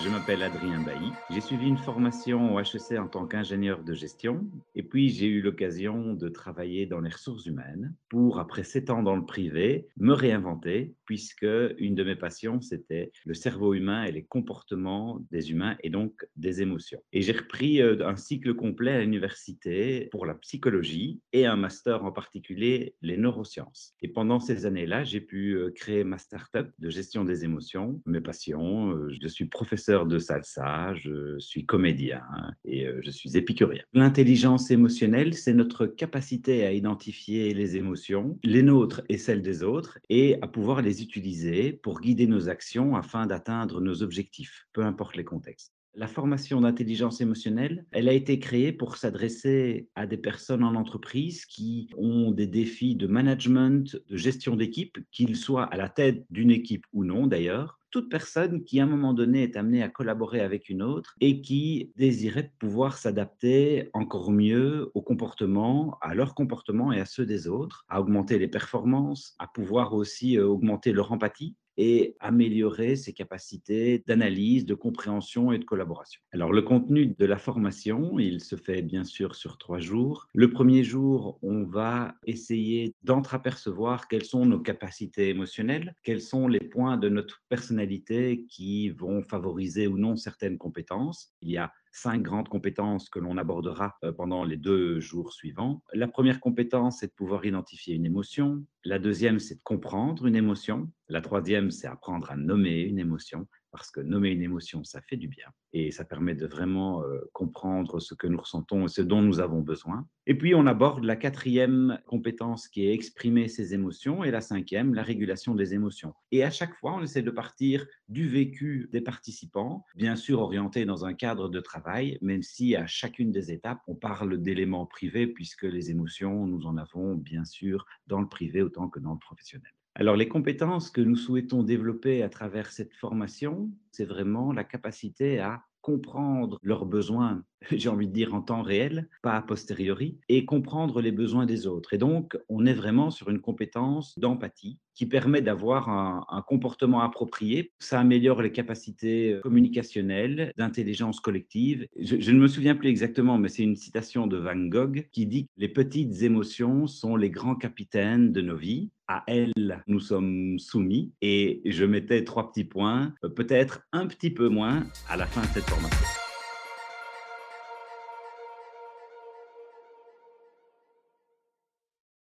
Je m'appelle Adrien Bailly. J'ai suivi une formation au HEC en tant qu'ingénieur de gestion et puis j'ai eu l'occasion de travailler dans les ressources humaines pour, après sept ans dans le privé, me réinventer puisque une de mes passions, c'était le cerveau humain et les comportements des humains et donc des émotions. Et j'ai repris euh, un cycle complet à l'université pour la psychologie et un master en particulier les neurosciences. Et pendant ces années-là, j'ai pu euh, créer ma start-up de gestion des émotions, mes passions. Euh, je suis professeur de salsa, je suis comédien et euh, je suis épicurien. L'intelligence émotionnelle, c'est notre capacité à identifier les émotions, les nôtres et celles des autres, et à pouvoir les utiliser pour guider nos actions afin d'atteindre nos objectifs, peu importe les contextes. La formation d'intelligence émotionnelle, elle a été créée pour s'adresser à des personnes en entreprise qui ont des défis de management, de gestion d'équipe, qu'ils soient à la tête d'une équipe ou non d'ailleurs, toute personne qui, à un moment donné, est amenée à collaborer avec une autre et qui désirait pouvoir s'adapter encore mieux au comportement, à leur comportement et à ceux des autres, à augmenter les performances, à pouvoir aussi euh, augmenter leur empathie et améliorer ses capacités d'analyse, de compréhension et de collaboration. Alors le contenu de la formation, il se fait bien sûr sur trois jours. Le premier jour, on va essayer d'entreapercevoir quelles sont nos capacités émotionnelles, quels sont les points de notre personnalité qui vont favoriser ou non certaines compétences. Il y a cinq grandes compétences que l'on abordera euh, pendant les deux jours suivants. La première compétence, c'est de pouvoir identifier une émotion. La deuxième, c'est de comprendre une émotion. La troisième, c'est apprendre à nommer une émotion parce que nommer une émotion, ça fait du bien et ça permet de vraiment euh, comprendre ce que nous ressentons et ce dont nous avons besoin. Et puis, on aborde la quatrième compétence qui est exprimer ses émotions et la cinquième, la régulation des émotions. Et à chaque fois, on essaie de partir du vécu des participants, bien sûr orienté dans un cadre de travail, même si à chacune des étapes, on parle d'éléments privés puisque les émotions, nous en avons bien sûr dans le privé autant que dans le professionnel. Alors, les compétences que nous souhaitons développer à travers cette formation, c'est vraiment la capacité à comprendre leurs besoins, j'ai envie de dire en temps réel, pas a posteriori, et comprendre les besoins des autres. Et donc, on est vraiment sur une compétence d'empathie qui permet d'avoir un, comportement approprié. Ça améliore les capacités communicationnelles, d'intelligence collective. Je, ne me souviens plus exactement, mais c'est une citation de Van Gogh qui dit les petites émotions sont les grands capitaines de nos vies. À elles, nous sommes soumis. Et je mettais trois petits points, peut-être un petit peu moins à la fin de cette formation.